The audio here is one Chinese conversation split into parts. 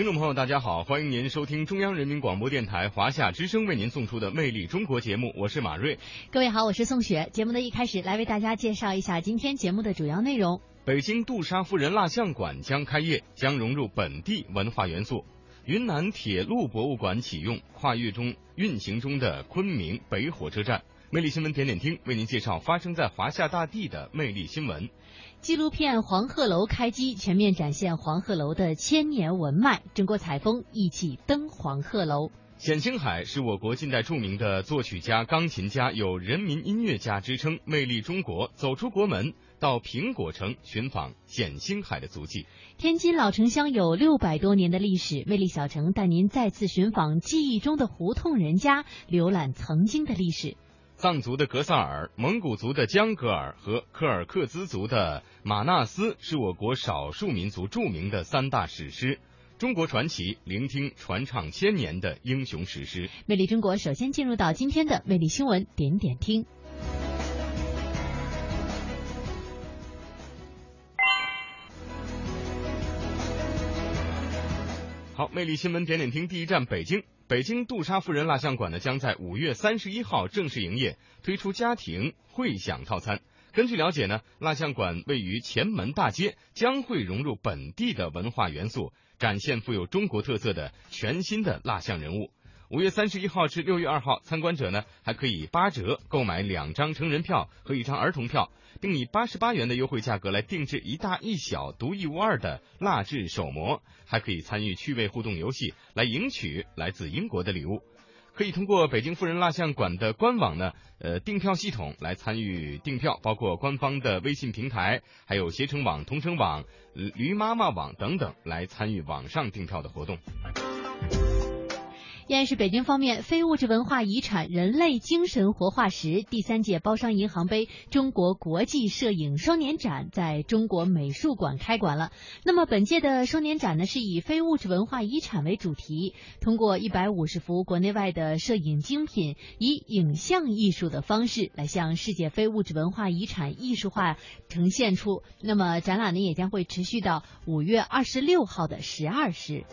听众朋友，大家好，欢迎您收听中央人民广播电台华夏之声为您送出的《魅力中国》节目，我是马瑞。各位好，我是宋雪。节目的一开始，来为大家介绍一下今天节目的主要内容。北京杜莎夫人蜡像馆将开业，将融入本地文化元素。云南铁路博物馆启用，跨越中运行中的昆明北火车站。魅力新闻点点听为您介绍发生在华夏大地的魅力新闻。纪录片《黄鹤楼》开机，全面展现黄鹤楼的千年文脉。中国采风，一起登黄鹤楼。冼星海是我国近代著名的作曲家、钢琴家，有“人民音乐家”之称。魅力中国，走出国门，到苹果城寻访冼星海的足迹。天津老城乡有六百多年的历史，魅力小城带您再次寻访记忆中的胡同人家，浏览曾经的历史。藏族的格萨尔、蒙古族的江格尔和柯尔克孜族的马纳斯是我国少数民族著名的三大史诗。中国传奇，聆听传唱千年的英雄史诗。魅力中国首先进入到今天的魅力新闻点点听。好，魅力新闻点点听第一站北京。北京杜莎夫人蜡像馆呢，将在五月三十一号正式营业，推出家庭会享套餐。根据了解呢，蜡像馆位于前门大街，将会融入本地的文化元素，展现富有中国特色的全新的蜡像人物。五月三十一号至六月二号，参观者呢还可以八折购买两张成人票和一张儿童票，并以八十八元的优惠价格来定制一大一小独一无二的蜡制手模，还可以参与趣味互动游戏来赢取来自英国的礼物。可以通过北京富人蜡像馆的官网呢，呃，订票系统来参与订票，包括官方的微信平台，还有携程网、同城网、驴妈妈网等等，来参与网上订票的活动。依然是北京方面，非物质文化遗产人类精神活化石第三届包商银行杯中国国际摄影双年展在中国美术馆开馆了。那么本届的双年展呢，是以非物质文化遗产为主题，通过一百五十幅国内外的摄影精品，以影像艺术的方式来向世界非物质文化遗产艺术化呈现出。那么展览呢，也将会持续到五月二十六号的十二时。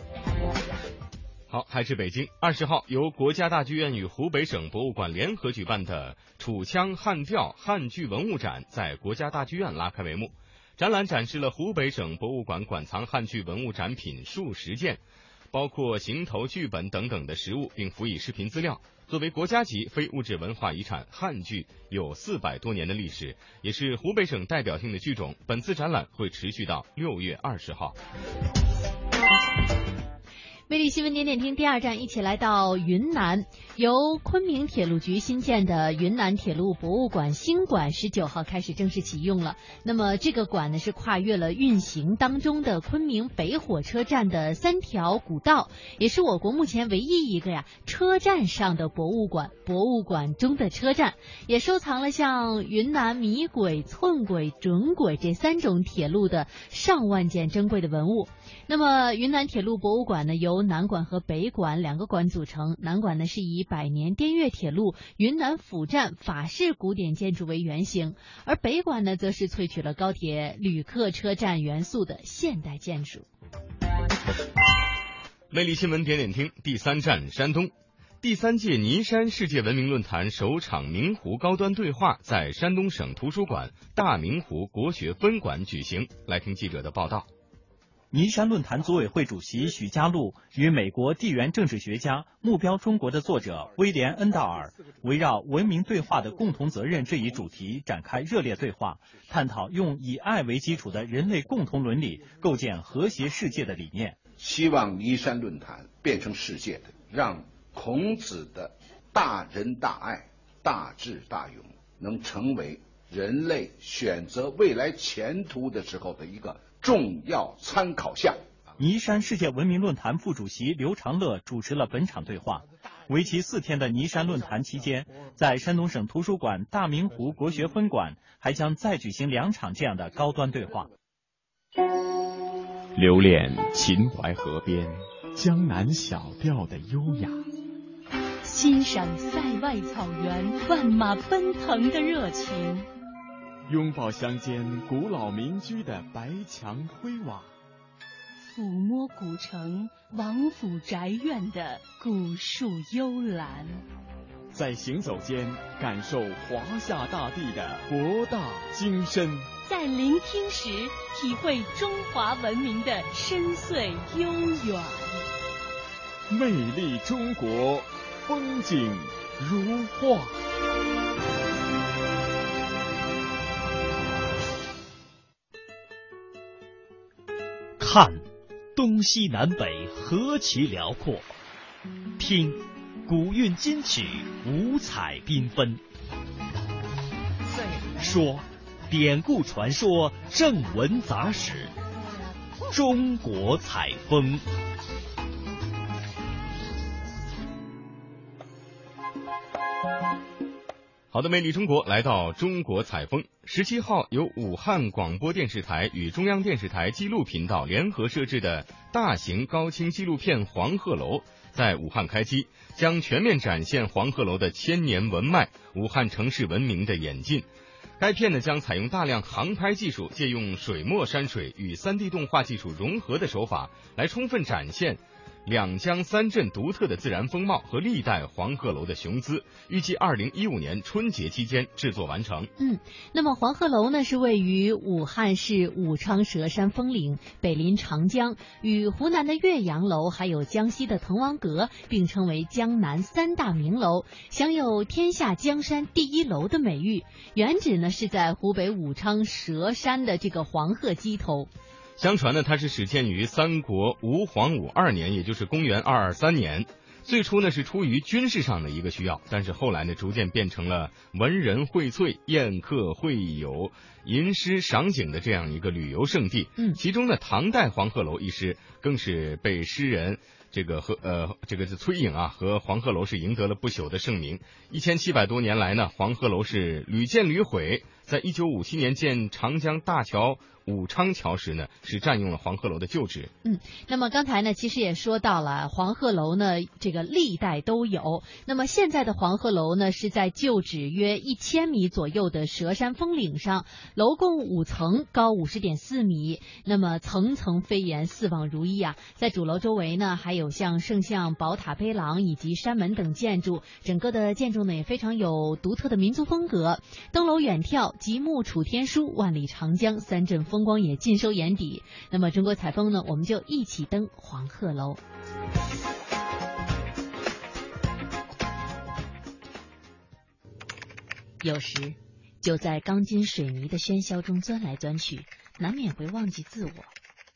好，还是北京。二十号，由国家大剧院与湖北省博物馆联合举办的“楚腔汉调汉剧文物展”在国家大剧院拉开帷幕。展览展示了湖北省博物馆馆藏汉剧文物展品数十件，包括行头、剧本等等的实物，并辅以视频资料。作为国家级非物质文化遗产，汉剧有四百多年的历史，也是湖北省代表性的剧种。本次展览会持续到六月二十号。魅力新闻点点听第二站，一起来到云南，由昆明铁路局新建的云南铁路博物馆新馆十九号开始正式启用了。那么这个馆呢，是跨越了运行当中的昆明北火车站的三条古道，也是我国目前唯一一个呀车站上的博物馆。博物馆中的车站也收藏了像云南米轨、寸轨、准轨这三种铁路的上万件珍贵的文物。那么云南铁路博物馆呢，由由南馆和北馆两个馆组成。南馆呢是以百年滇越铁路云南府站法式古典建筑为原型，而北馆呢则是萃取了高铁旅客车站元素的现代建筑。魅力新闻点点听第三站山东，第三届尼山世界文明论坛首场明湖高端对话在山东省图书馆大明湖国学分馆举行。来听记者的报道。尼山论坛组委会主席许家路与美国地缘政治学家《目标中国》的作者威廉·恩道尔围绕文明对话的共同责任这一主题展开热烈对话，探讨用以爱为基础的人类共同伦理构建和谐世界的理念。希望尼山论坛变成世界的，让孔子的大仁大爱、大智大勇能成为人类选择未来前途的时候的一个重要参考项。尼山世界文明论坛副主席刘长乐主持了本场对话。为期四天的尼山论坛期间，在山东省图书馆大明湖国学分馆还将再举行两场这样的高端对话。留恋秦淮河边江南小调的优雅，欣赏塞外草原万马奔腾的热情，拥抱乡间古老民居的白墙灰瓦。抚摸古城王府宅院的古树幽兰，在行走间感受华夏大地的博大精深，在聆听时体会中华文明的深邃悠远。魅力中国，风景如画。看。东西南北何其辽阔！听，古韵今曲五彩缤纷。说，典故传说正文杂史。中国采风。好的，魅力中国来到中国采风。十七号，由武汉广播电视台与中央电视台纪录频道联合设置的大型高清纪录片《黄鹤楼》在武汉开机，将全面展现黄鹤楼的千年文脉、武汉城市文明的演进。该片呢将采用大量航拍技术，借用水墨山水与三 D 动画技术融合的手法，来充分展现。两江三镇独特的自然风貌和历代黄鹤楼的雄姿，预计二零一五年春节期间制作完成。嗯，那么黄鹤楼呢是位于武汉市武昌蛇山峰岭，北临长江，与湖南的岳阳楼还有江西的滕王阁并称为江南三大名楼，享有“天下江山第一楼”的美誉。原址呢是在湖北武昌蛇山的这个黄鹤矶头。相传呢，它是始建于三国吴黄武二年，也就是公元二二三年。最初呢是出于军事上的一个需要，但是后来呢逐渐变成了文人荟萃、宴客会友、吟诗赏景的这样一个旅游胜地。嗯，其中呢唐代黄鹤楼一诗更是被诗人这个和呃这个是崔颖啊和黄鹤楼是赢得了不朽的盛名。一千七百多年来呢，黄鹤楼是屡建屡毁。在一九五七年建长江大桥武昌桥时呢，是占用了黄鹤楼的旧址。嗯，那么刚才呢，其实也说到了黄鹤楼呢，这个历代都有。那么现在的黄鹤楼呢，是在旧址约一千米左右的蛇山峰岭上，楼共五层，高五十点四米。那么层层飞檐，四望如一啊。在主楼周围呢，还有像圣像、宝塔、碑廊以及山门等建筑，整个的建筑呢也非常有独特的民族风格。登楼远眺。极目楚天舒，万里长江，三镇风光也尽收眼底。那么中国采风呢，我们就一起登黄鹤楼。有时，就在钢筋水泥的喧嚣中钻来钻去，难免会忘记自我，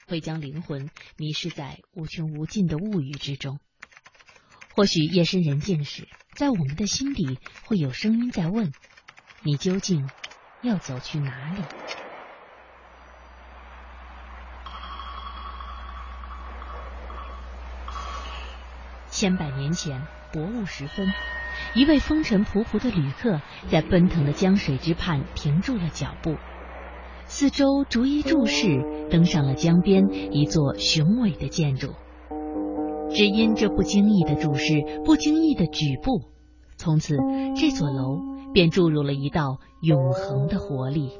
会将灵魂迷失在无穷无尽的物欲之中。或许夜深人静时，在我们的心底会有声音在问：你究竟？要走去哪里？千百年前，薄雾时分，一位风尘仆仆的旅客在奔腾的江水之畔停住了脚步，四周逐一注视，登上了江边一座雄伟的建筑。只因这不经意的注视，不经意的举步，从此这座楼。便注入了一道永恒的活力。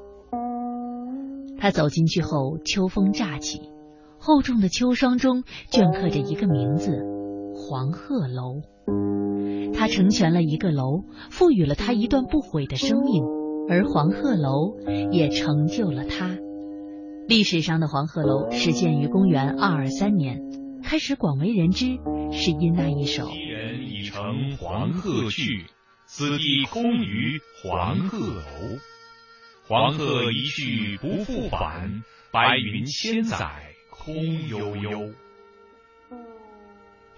他走进去后，秋风乍起，厚重的秋霜中镌刻着一个名字——黄鹤楼。他成全了一个楼，赋予了他一段不悔的生命，而黄鹤楼也成就了他。历史上的黄鹤楼始建于公元二二三年，开始广为人知，是因那一首。乘黄鹤去。此地空余黄鹤楼，黄鹤一去不复返，白云千载空悠悠。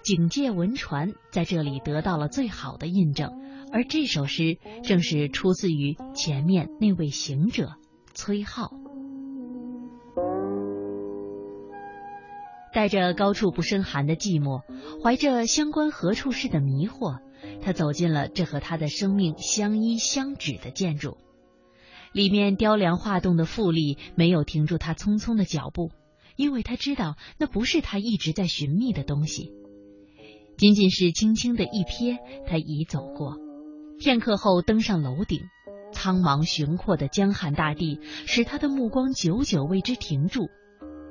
警戒文传在这里得到了最好的印证，而这首诗正是出自于前面那位行者崔颢。带着高处不胜寒的寂寞，怀着相关何处是的迷惑，他走进了这和他的生命相依相指的建筑。里面雕梁画栋的富丽没有停住他匆匆的脚步，因为他知道那不是他一直在寻觅的东西。仅仅是轻轻的一瞥，他已走过。片刻后登上楼顶，苍茫雄阔的江汉大地使他的目光久久为之停住。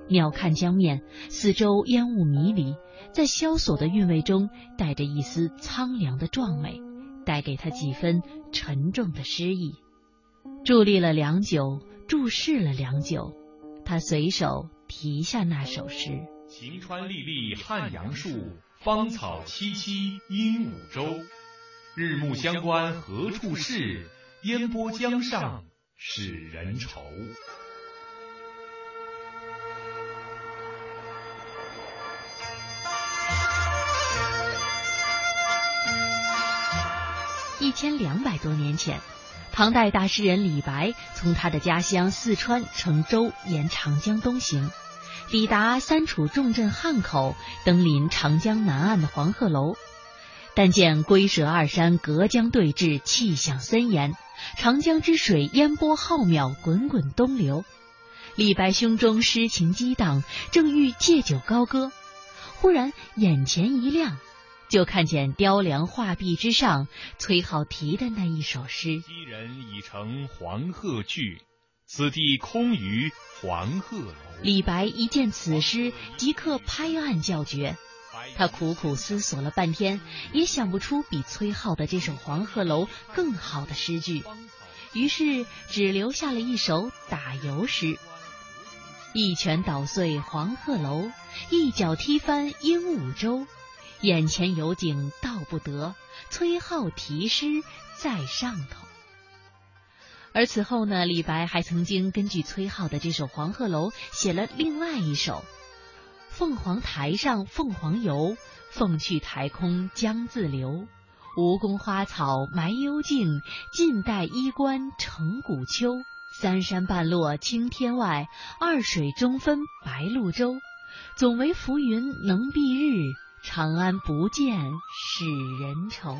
鸟瞰江面，四周烟雾迷离，在萧索的韵味中带着一丝苍凉的壮美，带给他几分沉重的诗意。伫立了良久，注视了良久，他随手题下那首诗：晴川历历汉阳树，芳草萋萋鹦鹉洲。日暮乡关何处是？烟波江上使人愁。千两百多年前，唐代大诗人李白从他的家乡四川乘舟沿长江东行，抵达三楚重镇汉口，登临长江南岸的黄鹤楼。但见龟蛇二山隔江对峙，气象森严，长江之水烟波浩渺，滚滚东流。李白胸中诗情激荡，正欲借酒高歌，忽然眼前一亮。就看见雕梁画壁之上，崔颢题的那一首诗：“昔人已乘黄鹤去，此地空余黄鹤楼。”李白一见此诗，即刻拍案叫绝。他苦苦思索了半天，也想不出比崔颢的这首《黄鹤楼》更好的诗句，于是只留下了一首打油诗：“一拳捣碎黄鹤楼，一脚踢翻鹦鹉洲。”眼前有景道不得，崔颢题诗在上头。而此后呢，李白还曾经根据崔颢的这首《黄鹤楼》写了另外一首：“凤凰台上凤凰游，凤去台空江自流。吴宫花草埋幽径，晋代衣冠成古丘。三山半落青天外，二水中分白鹭洲。总为浮云能蔽日。”长安不见使人愁。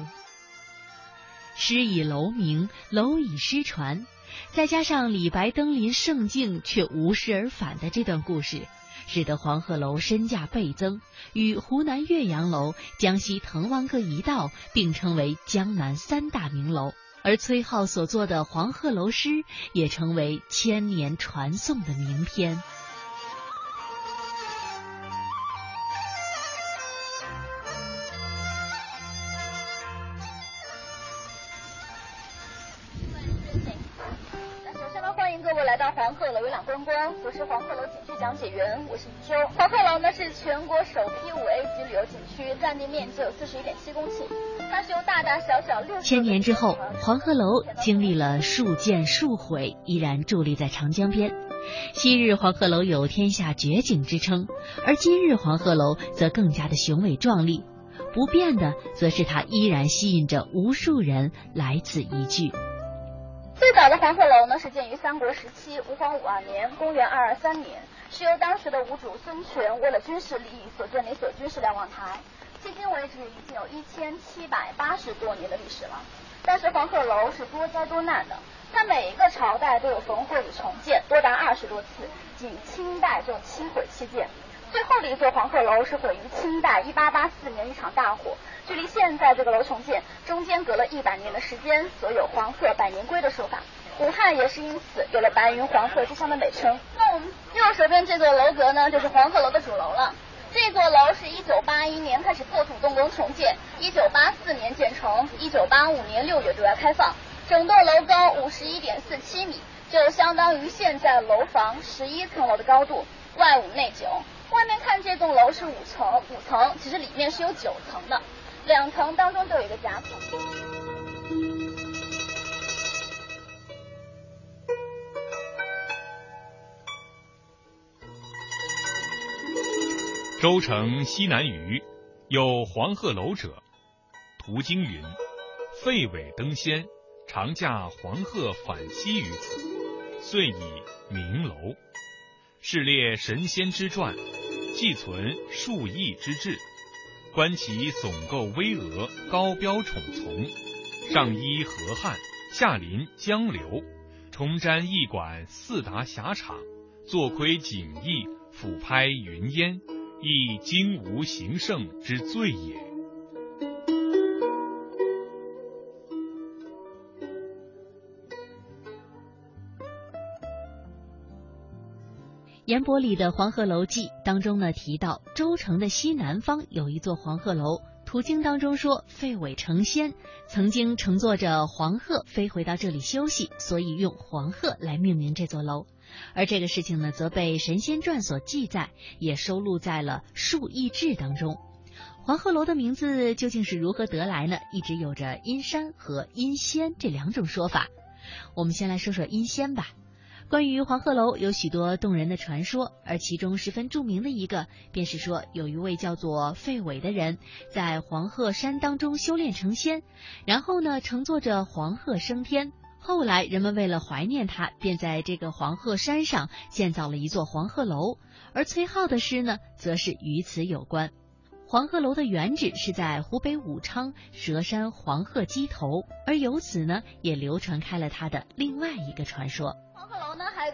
诗以楼名，楼以诗传，再加上李白登临胜境却无事而返的这段故事，使得黄鹤楼身价倍增，与湖南岳阳楼、江西滕王阁一道并称为江南三大名楼。而崔颢所作的《黄鹤楼》诗也成为千年传颂的名篇。我是黄鹤楼景区讲解员，我是余修。黄鹤楼呢是全国首批五 A 级旅游景区，占地面积有四十一点七公顷。它是由大大小小六千年之后，黄鹤楼经历了数建数毁，依然伫立在长江边。昔日黄鹤楼有天下绝景之称，而今日黄鹤楼则更加的雄伟壮丽。不变的，则是它依然吸引着无数人来此一聚。最早的黄鹤楼呢，是建于三国时期吴黄五二年（公元223年），是由当时的吴主孙权为了军事利益所建立所军事瞭望台。迄今为止，已经有一千七百八十多年的历史了。但是黄鹤楼是多灾多难的，它每一个朝代都有焚毁与重建，多达二十多次，仅清代就七毁七建。最后的一座黄鹤楼是毁于清代一八八四年一场大火。距离现在这个楼重建中间隔了一百年的时间，所有“黄鹤百年归”的说法。武汉也是因此有了“白云黄鹤之乡”的美称。那我们右手边这座楼阁呢，就是黄鹤楼的主楼了。这座楼是一九八一年开始破土动工重建，一九八四年建成，一九八五年六月对外开放。整栋楼高五十一点四七米，就相当于现在楼房十一层楼的高度，外五内九。外面看这栋楼是五层，五层其实里面是有九层的。两层当中都有一个夹层。州城西南隅有黄鹤楼者，途经云：废尾登仙，常驾黄鹤返西于此，遂以名楼。是列神仙之传，寄存数亿之志。观其耸构巍峨，高标宠从，上依河汉，下临江流，重瞻驿馆四达狭场，坐窥景异，俯拍云烟，亦今无形胜之最也。严伯里的《黄鹤楼记》当中呢提到，周城的西南方有一座黄鹤楼。途经当中说，废尾成仙，曾经乘坐着黄鹤飞回到这里休息，所以用黄鹤来命名这座楼。而这个事情呢，则被《神仙传》所记载，也收录在了《数异志》当中。黄鹤楼的名字究竟是如何得来呢？一直有着阴山和阴仙这两种说法。我们先来说说阴仙吧。关于黄鹤楼有许多动人的传说，而其中十分著名的一个，便是说有一位叫做费伟的人，在黄鹤山当中修炼成仙，然后呢乘坐着黄鹤升天。后来人们为了怀念他，便在这个黄鹤山上建造了一座黄鹤楼。而崔颢的诗呢，则是与此有关。黄鹤楼的原址是在湖北武昌蛇山黄鹤矶头，而由此呢，也流传开了他的另外一个传说。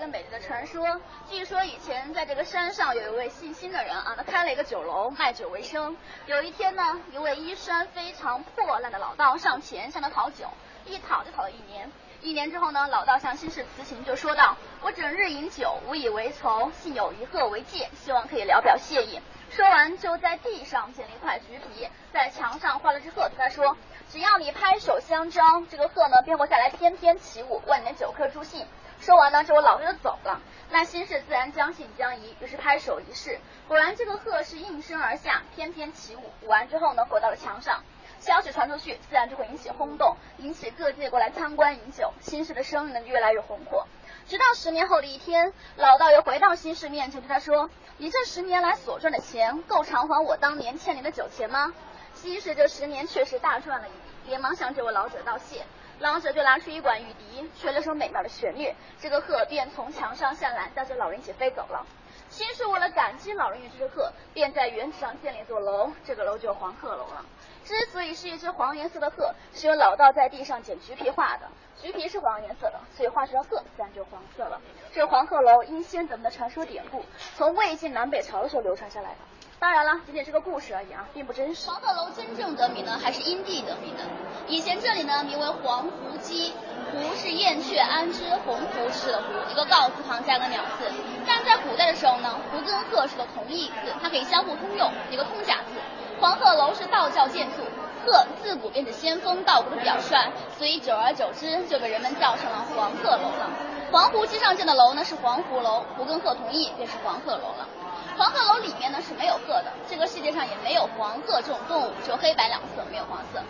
一个美丽的传说。据说以前在这个山上有一位姓辛的人啊，他开了一个酒楼，卖酒为生。有一天呢，一位衣衫非常破烂的老道上前向他讨酒，一讨就讨了一年。一年之后呢，老道向辛氏辞行，就说道：“我整日饮酒，无以为酬，幸有一鹤为戒，希望可以聊表谢意。”说完，就在地上捡了一块橘皮，在墙上画了只鹤，对他说：“只要你拍手相招，这个鹤呢便会下来翩翩起舞，万年酒客助兴。”说完呢，这位老道就走了。那新氏自然将信将疑，于是拍手一试，果然这个鹤是应声而下，翩翩起舞。舞完之后呢，回到了墙上。消息传出去，自然就会引起轰动，引起各界过来参观饮酒。新氏的生意呢，越来越红火。直到十年后的一天，老道又回到新氏面前，对他说：“你这十年来所赚的钱，够偿还我当年欠你的酒钱吗？”新氏这十年确实大赚了一笔，连忙向这位老者道谢。老者就拿出一管玉笛，吹了首美妙的旋律，这个鹤便从墙上下来，带着老人一起飞走了。新氏为了感激老人与这只鹤，便在原址上建了一座楼，这个楼就是黄鹤楼了。之所以是一只黄颜色的鹤，是由老道在地上捡橘皮画的，橘皮是黄颜色的，所以画出来鹤自然就黄色了。这黄鹤楼因仙得名的传说典故，从魏晋南北朝的时候流传下来的。当然了，仅仅是个故事而已啊，并不真实。黄鹤楼真正得名呢，还是因地得名的。以前这里呢名为黄鹄矶，鹄是燕雀安知鸿鹄之的鹄，一个告字旁加个鸟字。但在古代的时候呢，鹄跟鹤是个同义字，它可以相互通用，一个通假字。黄鹤楼是道教建筑，鹤自古便是仙风道骨的表率，所以久而久之就被人们叫成了黄鹤楼了。黄鹄矶上建的楼呢是黄鹄楼，鹄跟鹤同义，便是黄鹤楼了。黄鹤楼里面呢是没有鹤的，这个世界上也没有黄鹤这种动物，只有黑白两色，没有黄色。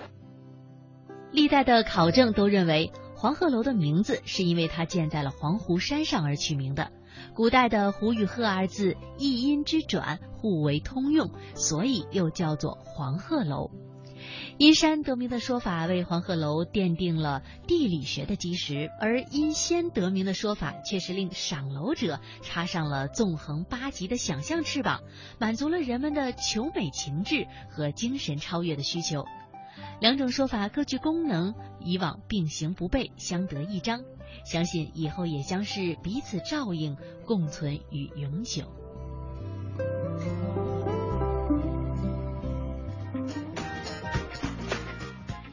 历代的考证都认为，黄鹤楼的名字是因为它建在了黄湖山上而取名的。古代的“湖”与“鹤”二字一音之转，互为通用，所以又叫做黄鹤楼。阴山得名的说法为黄鹤楼奠定了地理学的基石，而因仙得名的说法却是令赏楼者插上了纵横八极的想象翅膀，满足了人们的求美情志和精神超越的需求。两种说法各具功能，以往并行不悖，相得益彰。相信以后也将是彼此照应，共存与永久。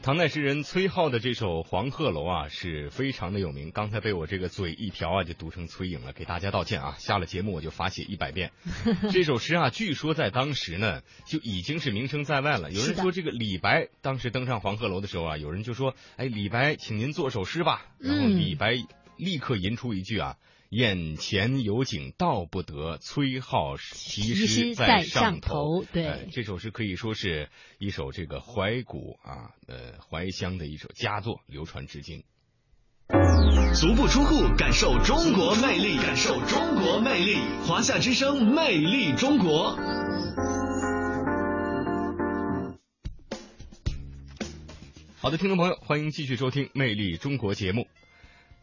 唐代诗人崔颢的这首《黄鹤楼》啊，是非常的有名。刚才被我这个嘴一瓢啊，就读成崔颖了，给大家道歉啊。下了节目我就罚写一百遍。这首诗啊，据说在当时呢就已经是名声在外了。有人说这个李白当时登上黄鹤楼的时候啊，有人就说：“哎，李白，请您作首诗吧。”然后李白立刻吟出一句啊。眼前有景道不得，崔颢题诗在上头。对，这首诗可以说是一首这个怀古啊，呃，怀乡的一首佳作，流传至今。足不出户，感受中国魅力，感受中国魅力，华夏之声，魅力中国。好的，听众朋友，欢迎继续收听《魅力中国》节目。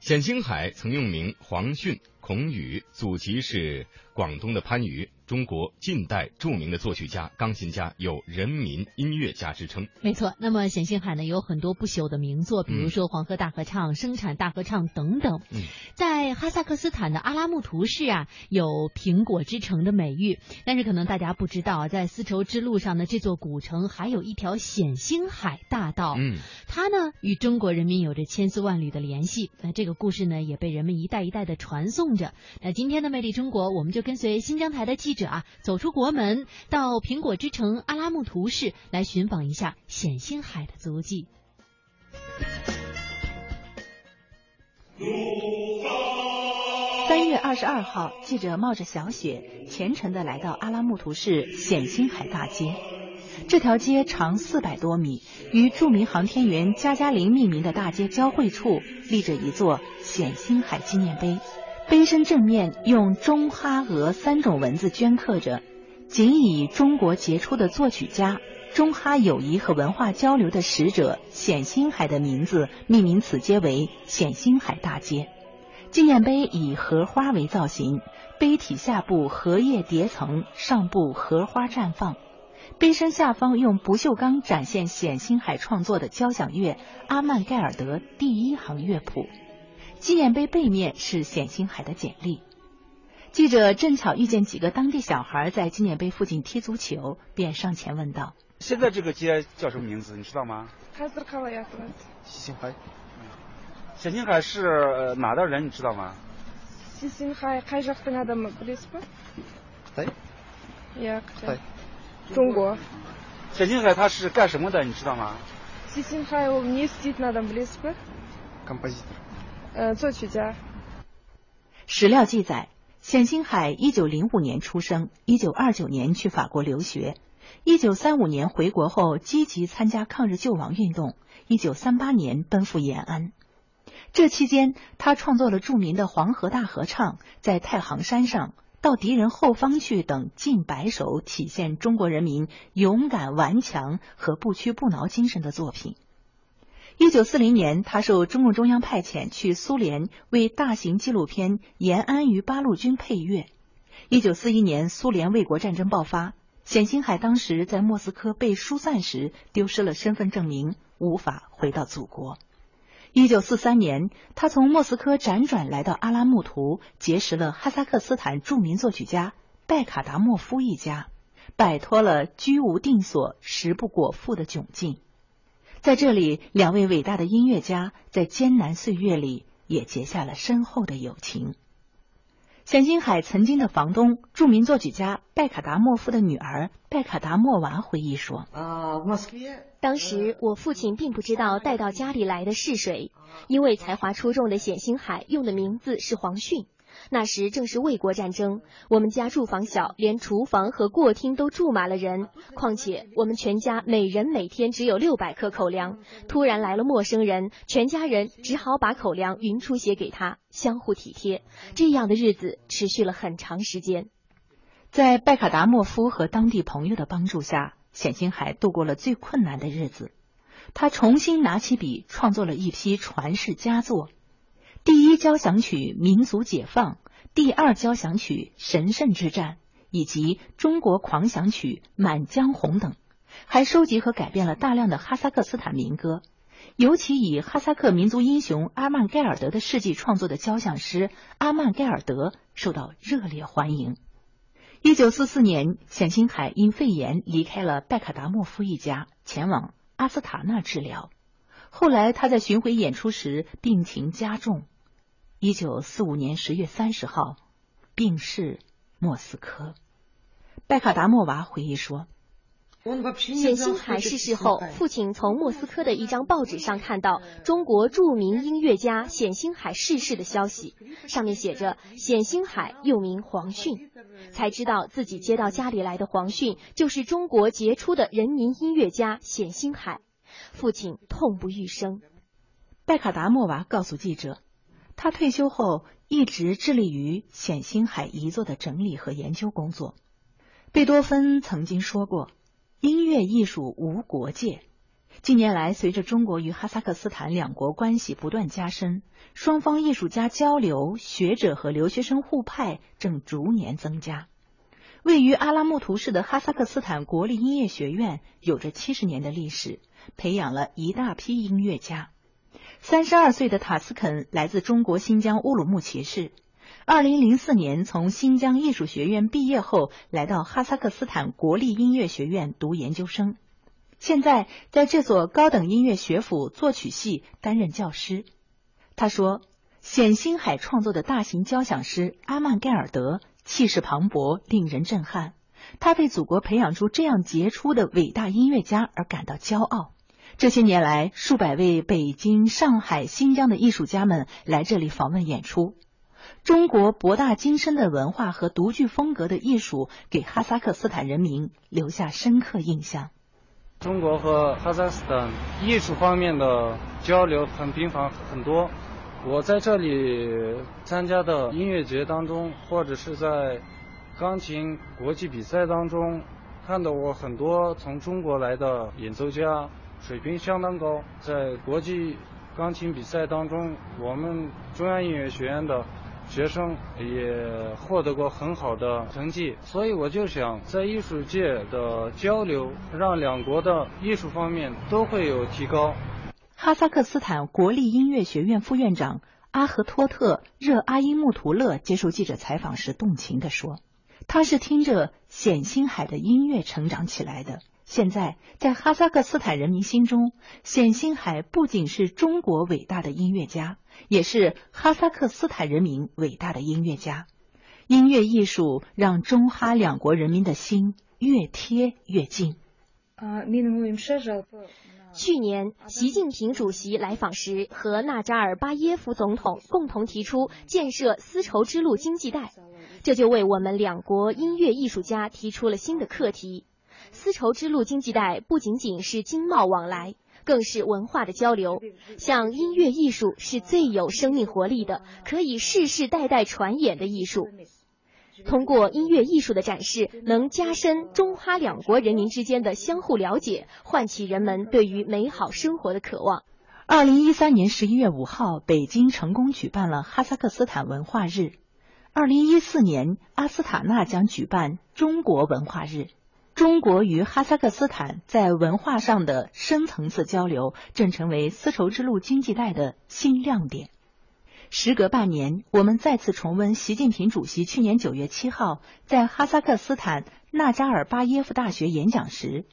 冼星海曾用名黄训、孔宇，祖籍是广东的番禺，中国近代著名的作曲家、钢琴家，有人民音乐家之称。没错，那么冼星海呢有很多不朽的名作，比如说《黄河大合唱》《生产大合唱》等等。嗯，在哈萨克斯坦的阿拉木图市啊，有“苹果之城”的美誉，但是可能大家不知道啊，在丝绸之路上的这座古城还有一条冼星海大道。嗯，它呢与中国人民有着千丝万缕的联系。那这个故事呢也被人们一代一代的传颂着。那今天的魅力中国，我们就跟随新疆台的记者啊，走出国门，到苹果之城阿拉木图市来寻访一下冼星海的足迹。三月二十二号，记者冒着小雪，虔诚的来到阿拉木图市冼星海大街。这条街长四百多米，与著名航天员加加林命名的大街交汇处，立着一座冼星海纪念碑。碑身正面用中哈俄三种文字镌刻着，仅以中国杰出的作曲家、中哈友谊和文化交流的使者冼星海的名字，命名此街为冼星海大街。纪念碑以荷花为造型，碑体下部荷叶叠层，上部荷花绽放。碑身下方用不锈钢展现冼星海创作的交响乐《阿曼盖尔德》第一行乐谱。纪念碑背面是冼星海的简历。记者正巧遇见几个当地小孩在纪念碑附近踢足球，便上前问道：“现在这个街叫什么名字？你知道吗？”“冼星海。”“冼星海是哪的人？你知道吗？”“冼星海还是河南的吗？不对是吧？”“对。”“呀，对。”“中国。”“冼星海他是干什么的？你知道吗？”“冼星海我们也是那的不对是吧？”“干不呃，作曲家。史料记载，冼星海一九零五年出生，一九二九年去法国留学，一九三五年回国后积极参加抗日救亡运动，一九三八年奔赴延安。这期间，他创作了著名的《黄河大合唱》《在太行山上》《到敌人后方去》等近百首体现中国人民勇敢顽强和不屈不挠精神的作品。一九四零年，他受中共中央派遣去苏联为大型纪录片《延安与八路军》配乐。一九四一年，苏联卫国战争爆发，冼星海当时在莫斯科被疏散时丢失了身份证明，无法回到祖国。一九四三年，他从莫斯科辗转来到阿拉木图，结识了哈萨克斯坦著名作曲家拜卡达莫夫一家，摆脱了居无定所、食不果腹的窘境。在这里，两位伟大的音乐家在艰难岁月里也结下了深厚的友情。冼星海曾经的房东、著名作曲家拜卡达莫夫的女儿拜卡达莫娃回忆说：“当时我父亲并不知道带到家里来的是谁，因为才华出众的冼星海用的名字是黄训。那时正是卫国战争，我们家住房小，连厨房和过厅都住满了人。况且我们全家每人每天只有六百克口粮，突然来了陌生人，全家人只好把口粮匀出些给他，相互体贴。这样的日子持续了很长时间。在拜卡达莫夫和当地朋友的帮助下，冼星海度过了最困难的日子。他重新拿起笔，创作了一批传世佳作。第一交响曲《民族解放》，第二交响曲《神圣之战》，以及中国狂想曲《满江红》等，还收集和改编了大量的哈萨克斯坦民歌。尤其以哈萨克民族英雄阿曼盖尔德的事迹创作的交响诗《阿曼盖尔德》受到热烈欢迎。一九四四年，冼星海因肺炎离开了拜卡达莫夫一家，前往阿斯塔纳治疗。后来他在巡回演出时病情加重。一九四五年十月三十号，病逝莫斯科。拜卡达莫娃回忆说：“冼星海逝世后，父亲从莫斯科的一张报纸上看到中国著名音乐家冼星海逝世的消息，上面写着‘冼星海又名黄迅’，才知道自己接到家里来的黄迅就是中国杰出的人民音乐家冼星海。父亲痛不欲生。”拜卡达莫娃告诉记者。他退休后一直致力于冼星海遗作的整理和研究工作。贝多芬曾经说过：“音乐艺术无国界。”近年来，随着中国与哈萨克斯坦两国关系不断加深，双方艺术家交流、学者和留学生互派正逐年增加。位于阿拉木图市的哈萨克斯坦国立音乐学院有着七十年的历史，培养了一大批音乐家。三十二岁的塔斯肯来自中国新疆乌鲁木齐市，二零零四年从新疆艺术学院毕业后，来到哈萨克斯坦国立音乐学院读研究生。现在在这所高等音乐学府作曲系担任教师。他说：“冼星海创作的大型交响诗《阿曼盖尔德》气势磅礴，令人震撼。他为祖国培养出这样杰出的伟大音乐家而感到骄傲。这些年来，数百位北京、上海、新疆的艺术家们来这里访问演出。中国博大精深的文化和独具风格的艺术，给哈萨克斯坦人民留下深刻印象。”中国和哈萨克斯坦艺术方面的交流很频繁很多。我在这里参加的音乐节当中，或者是在钢琴国际比赛当中，看到过很多从中国来的演奏家，水平相当高。在国际钢琴比赛当中，我们中央音乐学院的。学生也获得过很好的成绩，所以我就想在艺术界的交流，让两国的艺术方面都会有提高。哈萨克斯坦国立音乐学院副院长阿合托特热阿因木图勒接受记者采访时动情地说：“他是听着冼星海的音乐成长起来的。”现在，在哈萨克斯坦人民心中，冼星海不仅是中国伟大的音乐家，也是哈萨克斯坦人民伟大的音乐家。音乐艺术让中哈两国人民的心越贴越近。去年，习近平主席来访时，和纳扎尔巴耶夫总统共同提出建设丝绸之路经济带，这就为我们两国音乐艺术家提出了新的课题。丝绸之路经济带不仅仅是经贸往来，更是文化的交流。像音乐艺术是最有生命活力的，可以世世代代传演的艺术。通过音乐艺术的展示，能加深中哈两国人民之间的相互了解，唤起人们对于美好生活的渴望。二零一三年十一月五号，北京成功举办了哈萨克斯坦文化日。二零一四年，阿斯塔纳将举办中国文化日。中国与哈萨克斯坦在文化上的深层次交流，正成为丝绸之路经济带的新亮点。时隔半年，我们再次重温习近平主席去年九月七号在哈萨克斯坦纳扎尔巴耶夫大学演讲时，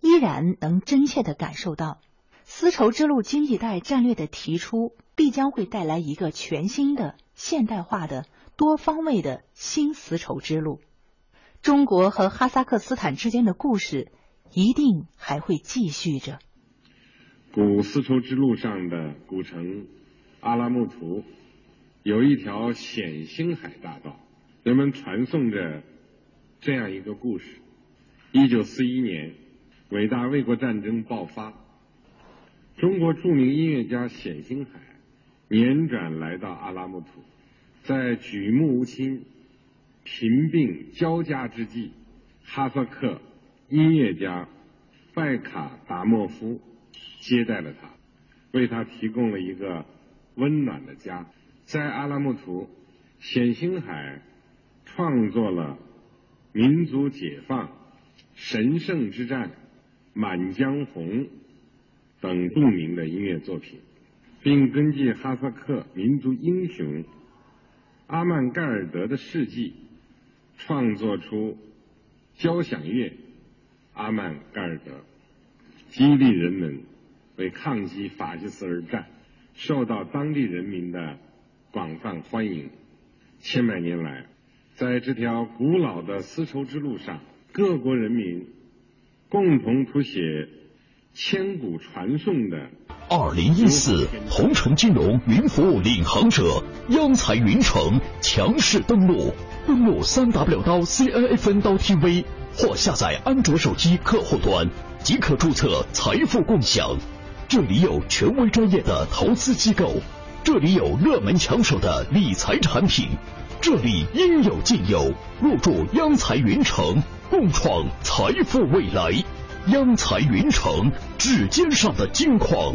依然能真切的感受到，丝绸之路经济带战略的提出，必将会带来一个全新的、现代化的、多方位的新丝绸之路。中国和哈萨克斯坦之间的故事一定还会继续着。古丝绸之路上的古城阿拉木图有一条冼星海大道，人们传颂着这样一个故事：一九四一年，伟大卫国战争爆发，中国著名音乐家冼星海辗转来到阿拉木图，在举目无亲。贫病交加之际，哈萨克音乐家拜卡达莫夫接待了他，为他提供了一个温暖的家。在阿拉木图，冼星海创作了《民族解放》《神圣之战》《满江红》等著名的音乐作品，并根据哈萨克民族英雄阿曼盖尔德的事迹。创作出交响乐《阿曼盖尔德》，激励人们为抗击法西斯而战，受到当地人民的广泛欢迎。千百年来，在这条古老的丝绸之路上，各国人民共同谱写千古传颂的。二零一四红城金融云服务领航者央财云城强势登陆。登录三 W 刀 CNFN 刀 TV 或下载安卓手机客户端，即可注册财富共享。这里有权威专业的投资机构，这里有热门抢手的理财产品，这里应有尽有。入驻央财云城，共创财富未来。央财云城，指尖上的金矿。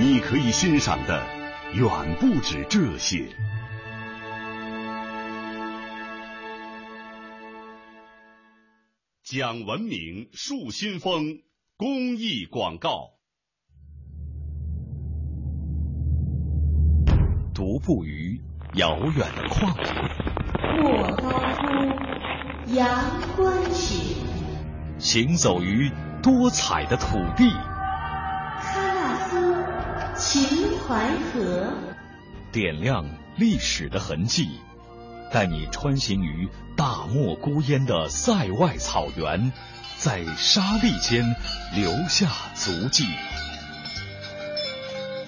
你可以欣赏的远不止这些。讲文明树新风公益广告。独步于遥远的旷野，莫高窟阳关雪，行走于多彩的土地。秦淮河，点亮历史的痕迹，带你穿行于大漠孤烟的塞外草原，在沙砾间留下足迹，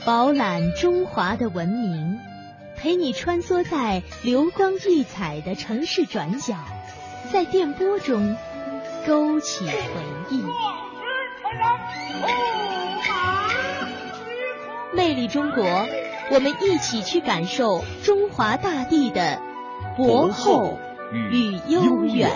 饱览中华的文明，陪你穿梭在流光溢彩的城市转角，在电波中勾起回忆。魅力中国，我们一起去感受中华大地的博厚与悠远。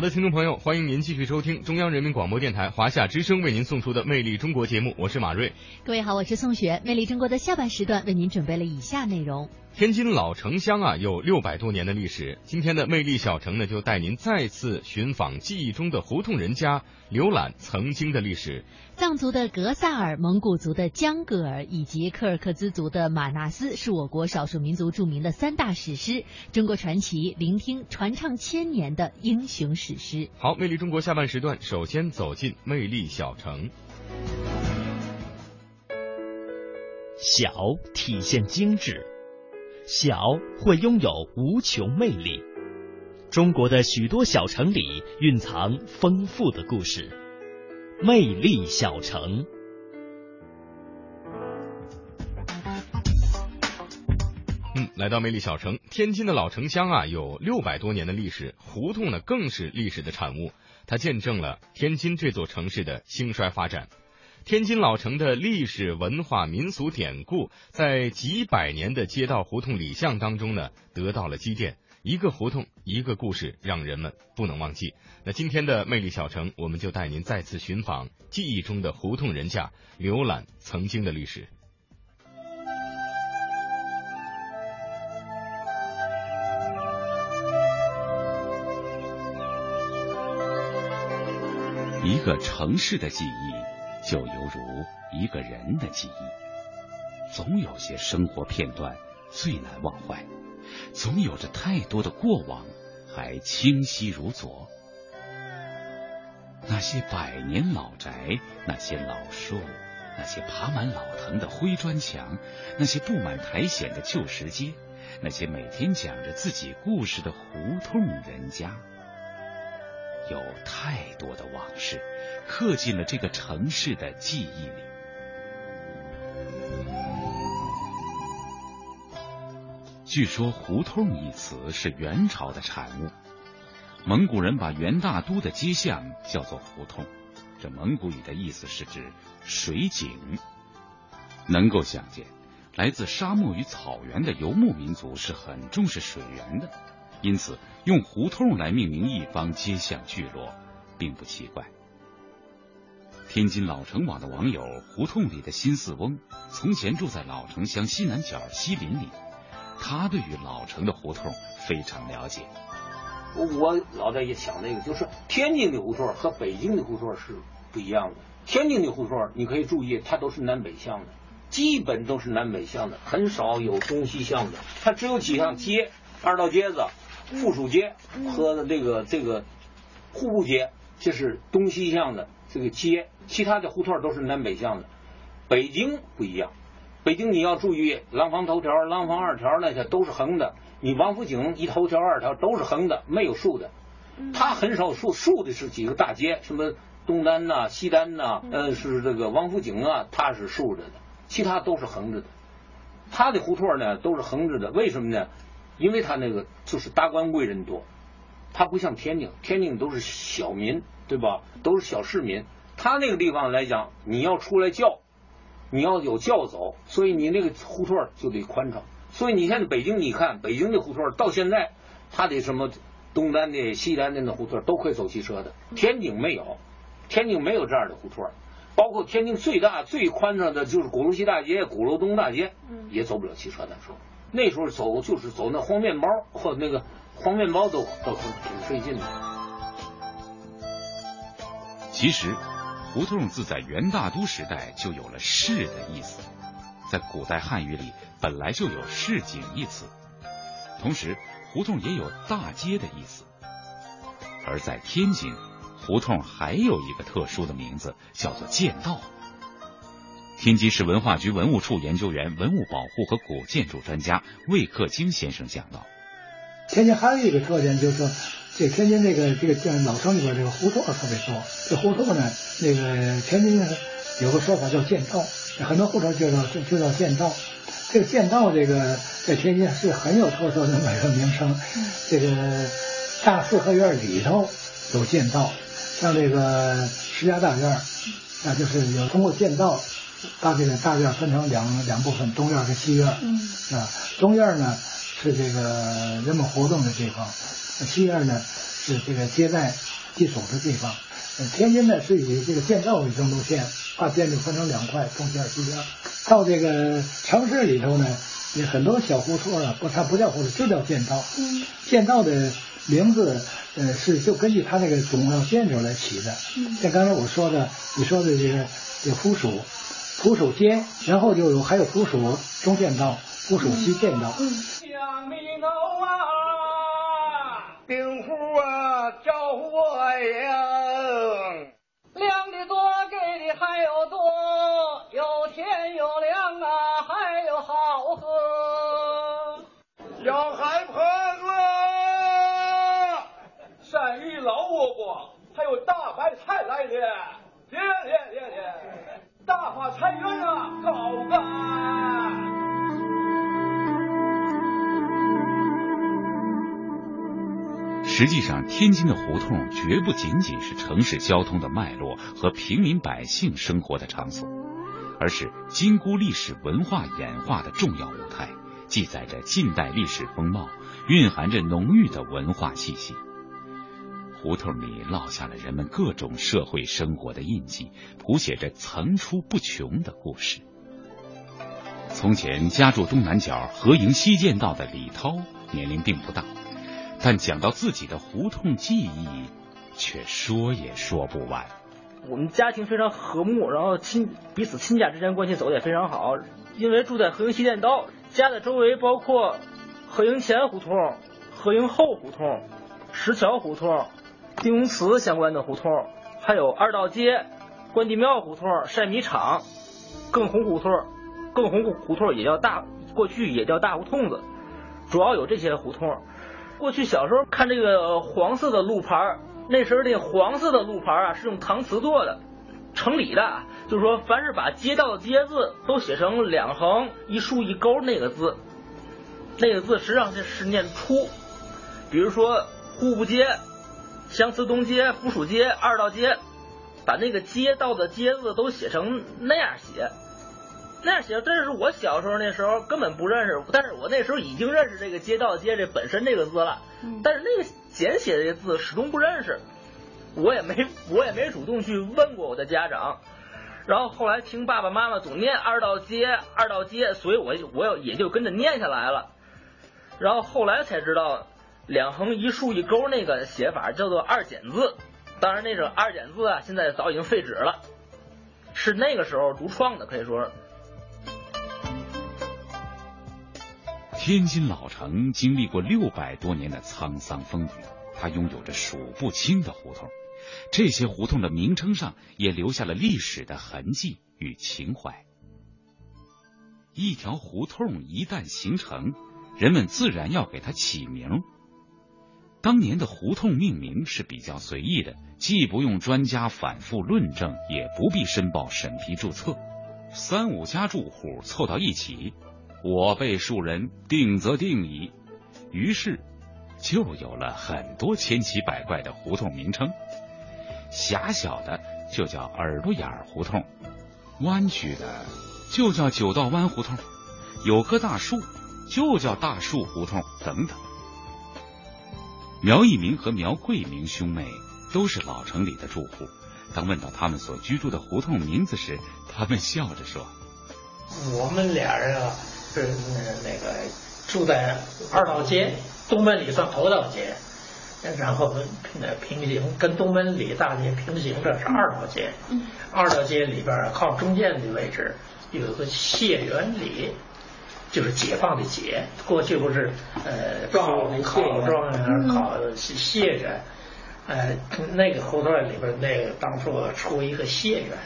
好的，听众朋友，欢迎您继续收听中央人民广播电台华夏之声为您送出的《魅力中国》节目，我是马瑞。各位好，我是宋雪。《魅力中国》的下半时段为您准备了以下内容：天津老城乡啊，有六百多年的历史。今天的魅力小城呢，就带您再次寻访记忆中的胡同人家，浏览曾经的历史。藏族的格萨尔、蒙古族的江格尔以及柯尔克孜族的玛纳斯，是我国少数民族著名的三大史诗。中国传奇，聆听传唱千年的英雄史诗。好，魅力中国下半时段，首先走进魅力小城。小体现精致，小会拥有无穷魅力。中国的许多小城里蕴藏丰富的故事。魅力小城，嗯，来到魅力小城，天津的老城乡啊，有六百多年的历史，胡同呢更是历史的产物，它见证了天津这座城市的兴衰发展。天津老城的历史文化民俗典故，在几百年的街道胡同里巷当中呢，得到了积淀。一个胡同，一个故事，让人们不能忘记。那今天的魅力小城，我们就带您再次寻访记忆中的胡同人家，浏览曾经的历史。一个城市的记忆，就犹如一个人的记忆，总有些生活片段最难忘怀。总有着太多的过往，还清晰如昨。那些百年老宅，那些老树，那些爬满老藤的灰砖墙，那些布满苔藓的旧石阶，那些每天讲着自己故事的胡同人家，有太多的往事，刻进了这个城市的记忆里。据说“胡同”一词是元朝的产物，蒙古人把元大都的街巷叫做胡同，这蒙古语的意思是指水井。能够想见，来自沙漠与草原的游牧民族是很重视水源的，因此用胡同来命名一方街巷聚落，并不奇怪。天津老城网的网友胡同里的新四翁，从前住在老城乡西南角西林里。他对于老城的胡同非常了解。我老在也想那个，就是天津的胡同和北京的胡同是不一样的。天津的胡同你可以注意，它都是南北向的，基本都是南北向的，很少有东西向的。它只有几条街，二道街子、附属街和这个这个户部街，这是东西向的这个街。其他的胡同都是南北向的。北京不一样。北京你要注意，廊坊头条、廊坊二条那些都是横的。你王府井一头条、二条都是横的，没有竖的。它很少竖，竖的是几个大街，什么东单呐、西单呐，呃，是这个王府井啊，它是竖着的，其他都是横着的。它的胡同呢都是横着的，为什么呢？因为他那个就是达官贵人多，他不像天津，天津都是小民，对吧？都是小市民。他那个地方来讲，你要出来叫。你要有轿走，所以你那个胡同就得宽敞。所以你现在北京，你看北京的胡同到现在，他的什么东单的、西单的那胡同都可以走汽车的。天津没有，天津没有这样的胡同。包括天津最大最宽敞的就是鼓楼西大街、鼓楼东大街，也走不了汽车那时候。那时候走就是走那黄面包或那个黄面包都都挺费劲的。其实。胡同自在元大都时代就有了“市”的意思，在古代汉语里本来就有“市井”一词，同时胡同也有“大街”的意思。而在天津，胡同还有一个特殊的名字，叫做剑道。天津市文化局文物处研究员、文物保护和古建筑专家魏克京先生讲到：天津还有一个特点就是说。这天津这个这个建老城里边这个胡同特别多，这胡同呢，那个天津有个说法叫剑道，很多胡同就叫就叫剑道。这个剑道这个在天津是很有特色的那个名称。这个大四合院里头有剑道，像这个石家大院，那就是有通过剑道把这个大院分成两两部分，东院和西院。嗯啊，东院呢是这个人们活动的地方。西院呢是这个接待祭祖的地方，天津呢是以这个建造为中轴线，把建筑分成两块，东边西边。到这个城市里头呢，有很多小胡同啊，不，它不叫胡同，就叫建道。嗯，建道的名字呃是就根据它那个总要建筑来起的。嗯，像刚才我说的，你说的这个这附属附属街，然后就有还有扶手中间道、扶手西间道。实际上，天津的胡同绝不仅仅是城市交通的脉络和平民百姓生活的场所，而是京估历史文化演化的重要舞台，记载着近代历史风貌，蕴含着浓郁的文化气息。胡同里烙下了人们各种社会生活的印记，谱写着层出不穷的故事。从前家住东南角河营西建道的李涛，年龄并不大。但讲到自己的胡同记忆，却说也说不完。我们家庭非常和睦，然后亲彼此亲家之间关系走得也非常好。因为住在河营西店道，家的周围包括河营前胡同、河营后胡同、石桥胡同、定永祠相关的胡同，还有二道街、关帝庙胡同、晒米厂、更红胡同、更红胡同也叫大，过去也叫大胡同子，主要有这些胡同。过去小时候看这个黄色的路牌，那时候那黄色的路牌啊是用搪瓷做的，城里的，就是说凡是把街道的街字都写成两横一竖一勾那个字，那个字实际上是念出，比如说户部街、相思东街、府署街、二道街，把那个街道的街字都写成那样写。那样写，这是我小时候那时候根本不认识，但是我那时候已经认识这个街道街这本身这个字了，但是那个简写的这字始终不认识，我也没我也没主动去问过我的家长，然后后来听爸爸妈妈总念二道街二道街，所以我我也就跟着念下来了，然后后来才知道两横一竖一勾那个写法叫做二简字，当然那种二简字啊现在早已经废止了，是那个时候独创的，可以说。天津老城经历过六百多年的沧桑风雨，它拥有着数不清的胡同，这些胡同的名称上也留下了历史的痕迹与情怀。一条胡同一旦形成，人们自然要给它起名。当年的胡同命名是比较随意的，既不用专家反复论证，也不必申报审批注册，三五家住户凑到一起。我辈庶人定则定矣，于是就有了很多千奇百怪的胡同名称。狭小的就叫耳朵眼胡同，弯曲的就叫九道弯胡同，有棵大树就叫大树胡同等等。苗一鸣和苗桂明兄妹都是老城里的住户，当问到他们所居住的胡同名字时，他们笑着说：“我们俩人啊。”是那个住在二道街，东门里算头道街，然后那平行跟东门里大街平行的是二道街。二道街里边靠中间的位置有一个谢元里，就是解放的解，过去不是呃考考状元考谢元，呃那个胡同里边那个当初出一个谢元。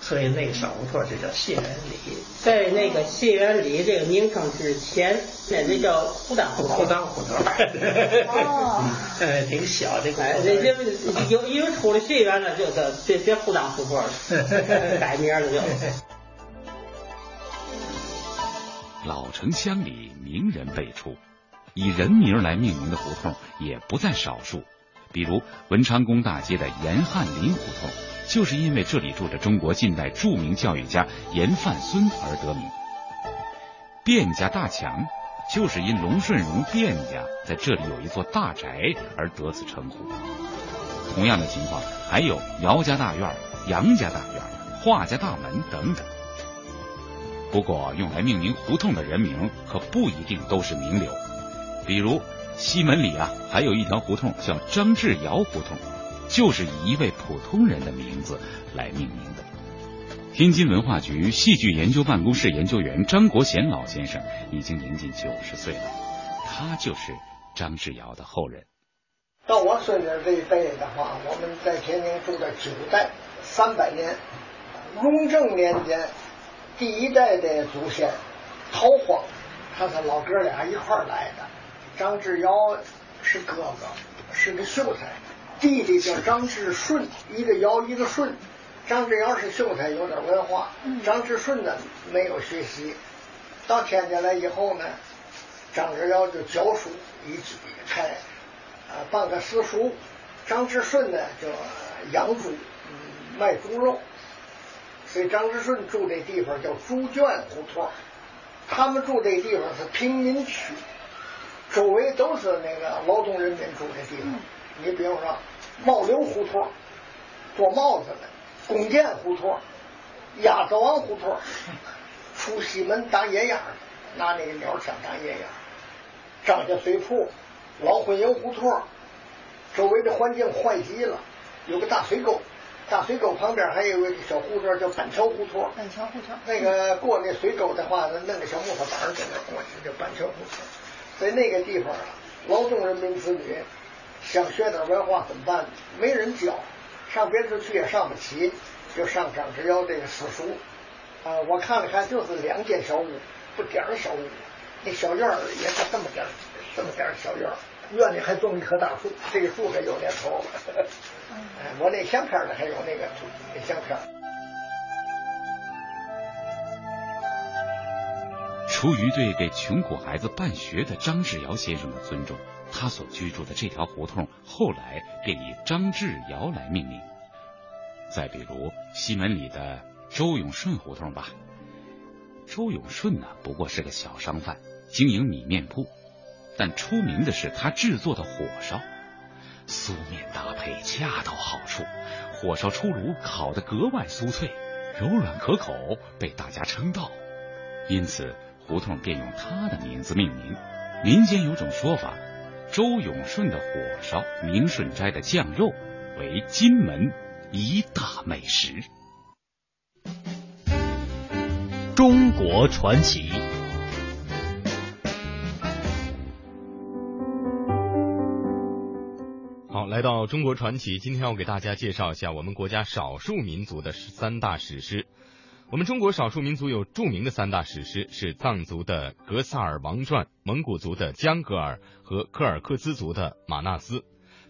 所以那个小胡同就叫谢元里，在那个谢元里这个名称之前，那那叫胡当胡同。胡当胡同。哦。呃，挺小的。哎，这这有因为出了谢元了，就叫别别胡当胡同了，改名了就。老城乡里名人辈出，以人名来命名的胡同也不在少数，比如文昌宫大街的严汉林胡同。就是因为这里住着中国近代著名教育家严范孙而得名。卞家大墙就是因龙顺荣卞家在这里有一座大宅而得此称呼。同样的情况还有姚家大院、杨家大院、华家大门等等。不过用来命名胡同的人名可不一定都是名流，比如西门里啊，还有一条胡同叫张志尧胡同。就是以一位普通人的名字来命名的。天津文化局戏剧研究办公室研究员张国贤老先生已经年近九十岁了，他就是张志尧的后人。到我孙子这一辈的话，我们在天津住了九代，三百年。雍正年间，第一代的祖先陶荒，他是老哥俩一块来的。张志尧是哥哥，是个秀才。弟弟叫张志顺，一个尧一个顺。张志尧是秀才，有点文化；张志顺呢，没有学习。到天津来以后呢，张志尧就教书，一开啊办个私塾。张志顺呢，就养猪，卖猪肉。所以张志顺住这地方叫猪圈胡同。他们住这地方是贫民区，周围都是那个劳动人民住的地方。你比如说。茂流胡同做帽子的，弓箭胡同、鸭子王胡同，出西门打野鸭，拿那个鸟枪打野鸭。张家水铺、老婚营胡同，周围的环境坏极了，有个大水沟，大水沟旁边还有个小胡同叫板桥胡同。板桥胡同。那个过那水沟的话，弄个小木头板儿在那过去，叫板桥胡同。在那个地方啊，劳动人民子女。想学点文化怎么办？没人教，上别处去也上不起，就上张之尧这个私塾。啊，我看了看，就是两间小屋，不点儿小屋，那小院儿也是这么点儿，这么点儿小院儿，院里还种一棵大树，这个树还有年头。哎，我那相片里还有那个那相片。出于对给穷苦孩子办学的张志尧先生的尊重，他所居住的这条胡同后来便以张志尧来命名。再比如西门里的周永顺胡同吧，周永顺呢不过是个小商贩，经营米面铺，但出名的是他制作的火烧，酥面搭配恰到好处，火烧出炉烤得格外酥脆，柔软可口，被大家称道，因此。胡同便用他的名字命名。民间有种说法，周永顺的火烧、明顺斋的酱肉为金门一大美食。中国传奇。好，来到中国传奇，今天要给大家介绍一下我们国家少数民族的三大史诗。我们中国少数民族有著名的三大史诗，是藏族的《格萨尔王传》、蒙古族的《江格尔》和柯尔克孜族的《马纳斯》。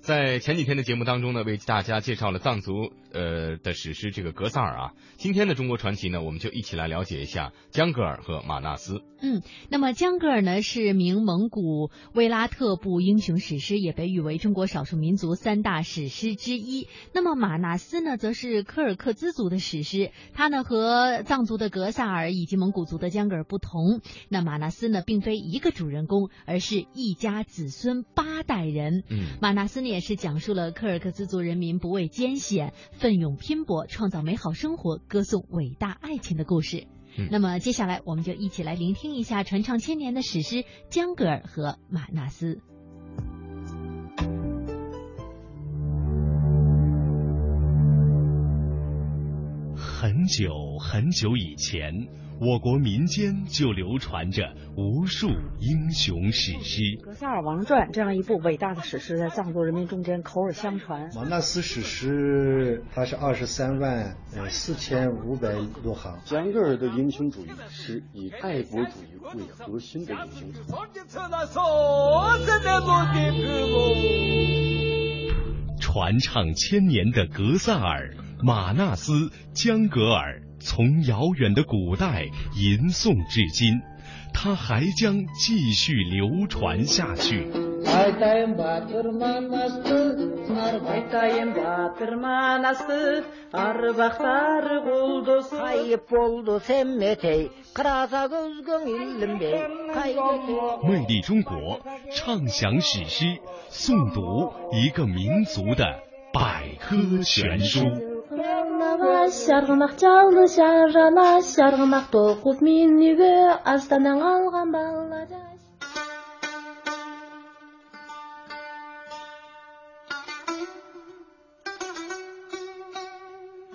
在前几天的节目当中呢，为大家介绍了藏族呃的史诗这个格萨尔啊。今天的中国传奇呢，我们就一起来了解一下江格尔和马纳斯。嗯，那么江格尔呢是名蒙古威拉特部英雄史诗，也被誉为中国少数民族三大史诗之一。那么马纳斯呢，则是柯尔克孜族的史诗，它呢和藏族的格萨尔以及蒙古族的江格尔不同。那马纳斯呢，并非一个主人公，而是一家子孙八代人。嗯，马纳斯呢。也是讲述了柯尔克孜族人民不畏艰险、奋勇拼搏、创造美好生活、歌颂伟大爱情的故事。嗯、那么接下来，我们就一起来聆听一下传唱千年的史诗《江格尔》和《马纳斯》。很久很久以前，我国民间就流传着无数英雄史诗，《格萨尔王传》这样一部伟大的史诗，在藏族人民中间口耳相传。马纳斯史诗，它是二十三万呃四千五百多行。江格尔的英雄主义是以爱国主义为核心的英雄主义。传唱千年的格萨尔。马纳斯、江格尔从遥远的古代吟诵至今，它还将继续流传下去。魅力中国，畅享史诗，诵读一个民族的百科全书。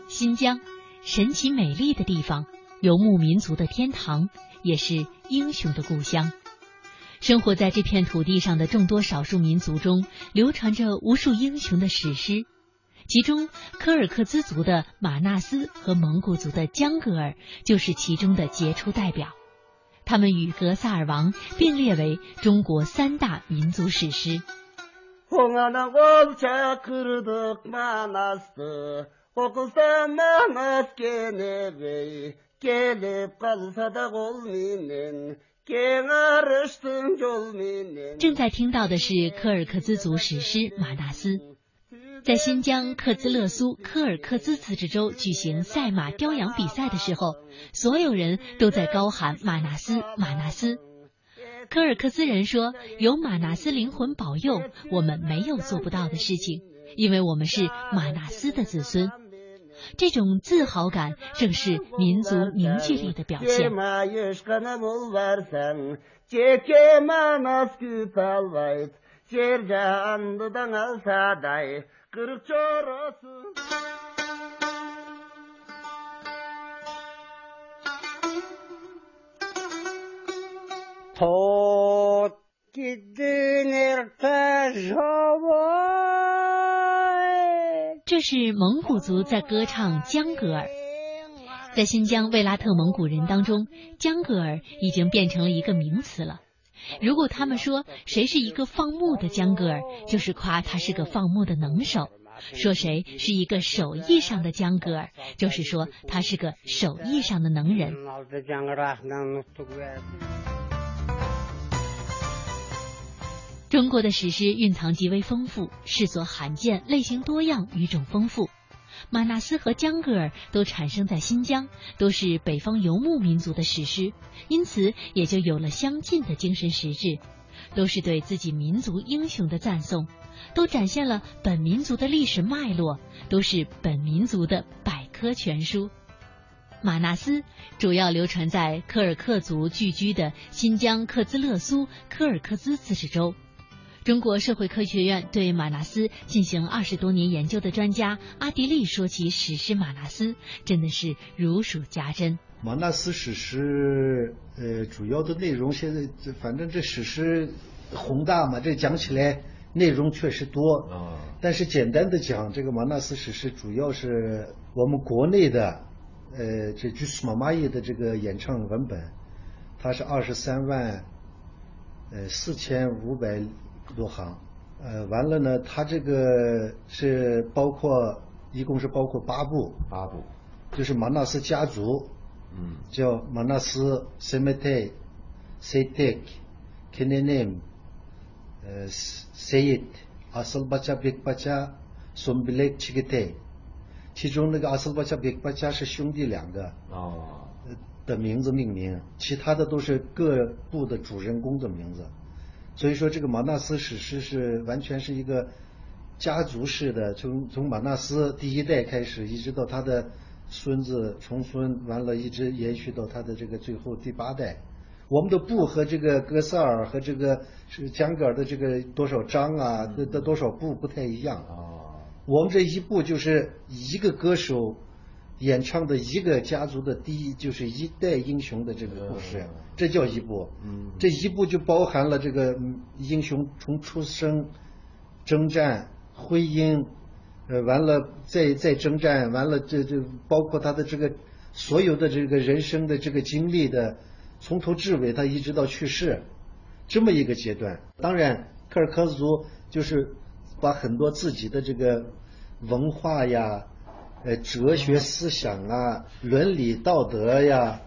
新疆，神奇美丽的地方，游牧民族的天堂，也是英雄的故乡。生活在这片土地上的众多少数民族中，流传着无数英雄的史诗。其中，柯尔克孜族的马纳斯和蒙古族的江格尔就是其中的杰出代表。他们与《格萨尔王》并列为中国三大民族史诗。正在听到的是柯尔克孜族史诗《马纳斯》。在新疆克孜勒苏柯尔克孜自治州举行赛马雕羊比赛的时候，所有人都在高喊“马纳斯，马纳斯”。柯尔克孜人说：“有马纳斯灵魂保佑，我们没有做不到的事情，因为我们是马纳斯的子孙。”这种自豪感正是民族凝聚力的表现。这是蒙古族在歌唱江格尔。在新疆卫拉特蒙古人当中，江格尔已经变成了一个名词了。如果他们说谁是一个放牧的江格尔，就是夸他是个放牧的能手；说谁是一个手艺上的江格尔，就是说他是个手艺上的能人。中国的史诗蕴藏极为丰富，世所罕见，类型多样，语种丰富。马纳斯和江格尔都产生在新疆，都是北方游牧民族的史诗，因此也就有了相近的精神实质，都是对自己民族英雄的赞颂，都展现了本民族的历史脉络，都是本民族的百科全书。马纳斯主要流传在柯尔克族聚居的新疆克孜勒苏柯尔克孜自治州。中国社会科学院对马纳斯进行二十多年研究的专家阿迪力说起史诗马纳斯，真的是如数家珍。马纳斯史诗，呃，主要的内容现在这反正这史诗宏大嘛，这讲起来内容确实多啊。但是简单的讲，这个马纳斯史诗主要是我们国内的，呃，这就是马玛耶的这个演唱文本，它是二十三万，呃，四千五百。多行，呃，完了呢，它这个是包括，一共是包括八部，八部，就是马纳斯家族，嗯，叫马纳斯 s e m e t e s e t e k k e n e n e m 呃，Sayit Asal Bacha Big Bacha Sombilek Chigete，其中那个阿斯巴恰 Big Bacha 是兄弟两个，哦，的名字命名，其他的都是各部的主人公的名字。所以说，这个马纳斯史诗是完全是一个家族式的，从从马纳斯第一代开始，一直到他的孙子、重孙，完了，一直延续到他的这个最后第八代。我们的部和这个格萨尔和这个是江格尔的这个多少章啊，的的多少部不太一样啊。我们这一部就是一个歌手。演唱的一个家族的第一就是一代英雄的这个故事，这叫一部。嗯，这一部就包含了这个英雄从出生、征战、婚姻，呃，完了再再征战，完了这这包括他的这个所有的这个人生的这个经历的，从头至尾他一直到去世，这么一个阶段。当然，科尔克族就是把很多自己的这个文化呀。呃，哲学思想啊，伦理道德呀，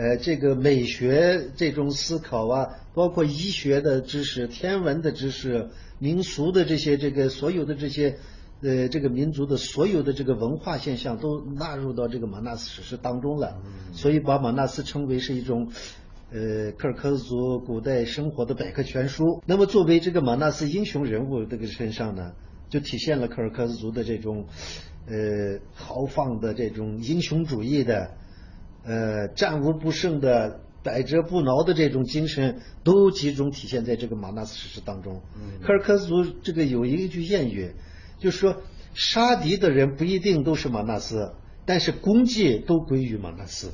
呃，这个美学这种思考啊，包括医学的知识、天文的知识、民俗的这些这个所有的这些呃这个民族的所有的这个文化现象都纳入到这个马纳斯史诗当中了，所以把马纳斯称为是一种呃柯尔克族古代生活的百科全书。那么作为这个马纳斯英雄人物这个身上呢，就体现了柯尔克族的这种。呃，豪放的这种英雄主义的，呃，战无不胜的、百折不挠的这种精神，都集中体现在这个马纳斯史诗当中。科尔克族这个有一句谚语，就是说，杀敌的人不一定都是马纳斯，但是功绩都归于马纳斯。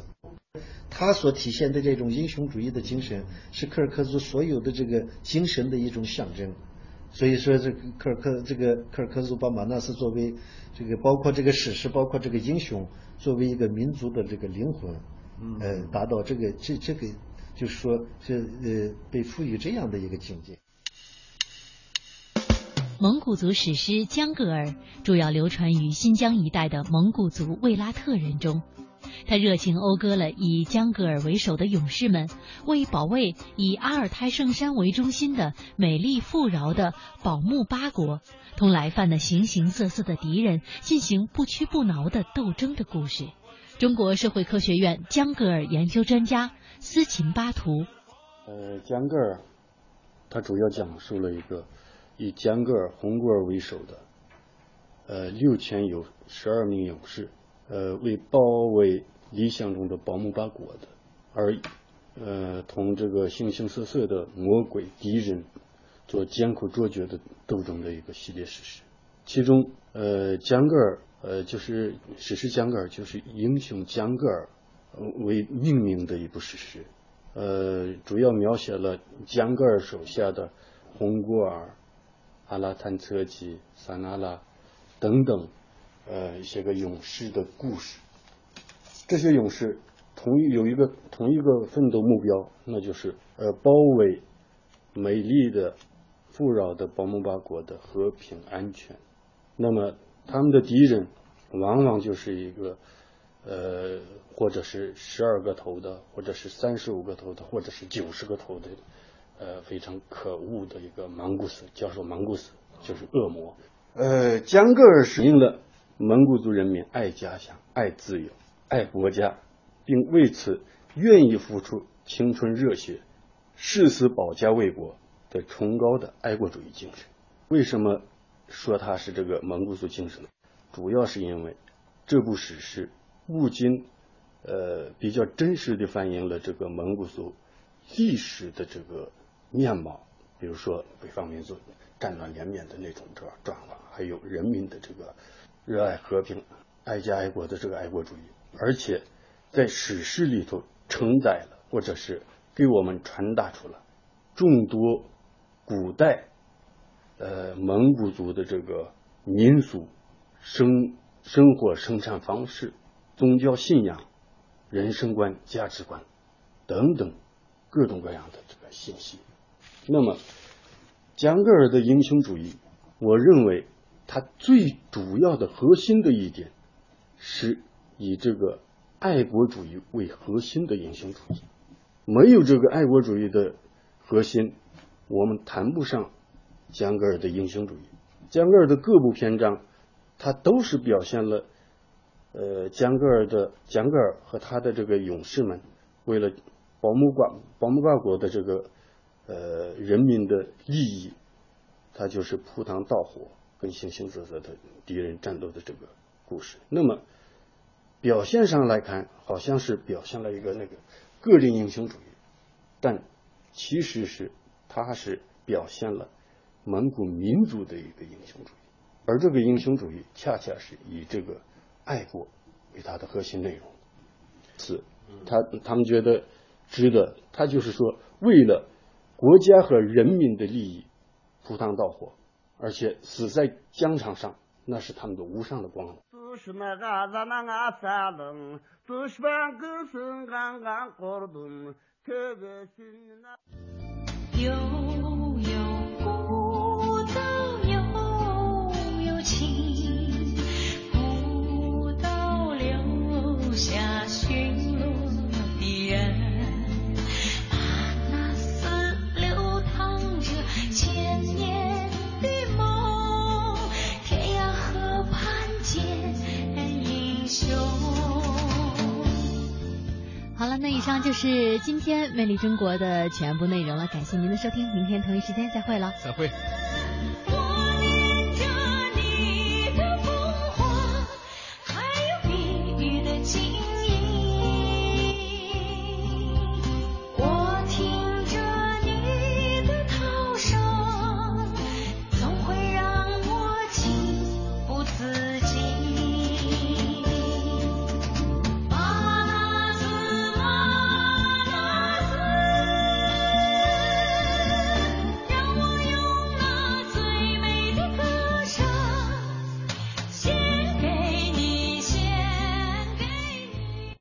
他所体现的这种英雄主义的精神，是科尔克族所有的这个精神的一种象征。所以说，这个科尔克这个科尔克族把马纳斯作为这个包括这个史诗，包括这个英雄，作为一个民族的这个灵魂，呃，达到这个这这个就是说这呃被赋予这样的一个境界。蒙古族史诗《江格尔》主要流传于新疆一带的蒙古族卫拉特人中。他热情讴歌了以江格尔为首的勇士们，为保卫以阿尔泰圣山为中心的美丽富饶的宝木八国，同来犯的形形色色的敌人进行不屈不挠的斗争的故事。中国社会科学院江格尔研究专家斯琴巴图，呃，江格尔，他主要讲述了一个以江格尔、红格尔为首的，呃，六千有十二名勇士。呃，为保卫理想中的宝木八国的，而呃，同这个形形色色的魔鬼敌人做艰苦卓绝的斗争的一个系列史诗。其中，呃，江格尔，呃，就是史诗江格尔，就是英雄江格尔为命名的一部史诗。呃，主要描写了江格尔手下的红果尔、阿拉坦策吉、萨那拉等等。呃，一些个勇士的故事，这些勇士同一有一个同一个奋斗目标，那就是呃包围美丽的、富饶的宝木巴国的和平安全。那么他们的敌人往往就是一个呃，或者是十二个头的，或者是三十五个头的，或者是九十个头的，呃，非常可恶的一个蒙古斯，叫做蒙古斯，就是恶魔。呃，江格尔使用了蒙古族人民爱家乡、爱自由、爱国家，并为此愿意付出青春热血、誓死保家卫国的崇高的爱国主义精神。为什么说它是这个蒙古族精神呢？主要是因为这部史诗不仅呃比较真实的反映了这个蒙古族历史的这个面貌，比如说北方民族战乱连绵的那种转转化。还有人民的这个热爱和平、爱家爱国的这个爱国主义，而且在史诗里头承载了，或者是给我们传达出了众多古代呃蒙古族的这个民俗、生生活、生产方式、宗教信仰、人生观、价值观等等各种各样的这个信息。那么，江格尔的英雄主义，我认为。它最主要的核心的一点，是以这个爱国主义为核心的英雄主义。没有这个爱国主义的核心，我们谈不上江格尔的英雄主义。江格尔的各部篇章，它都是表现了，呃，江格尔的江格尔和他的这个勇士们，为了保姆国保姆国国的这个呃人民的利益，他就是赴汤蹈火。跟形形色色的敌人战斗的这个故事，那么表现上来看，好像是表现了一个那个个人英雄主义，但其实是他是表现了蒙古民族的一个英雄主义，而这个英雄主义恰恰是以这个爱国为它的核心内容。是，他他们觉得值得，他就是说为了国家和人民的利益赴汤蹈火。而且死在疆场上，那是他们的无上的光荣。好了，那以上就是今天《魅力中国》的全部内容了。感谢您的收听，明天同一时间再会了。再会。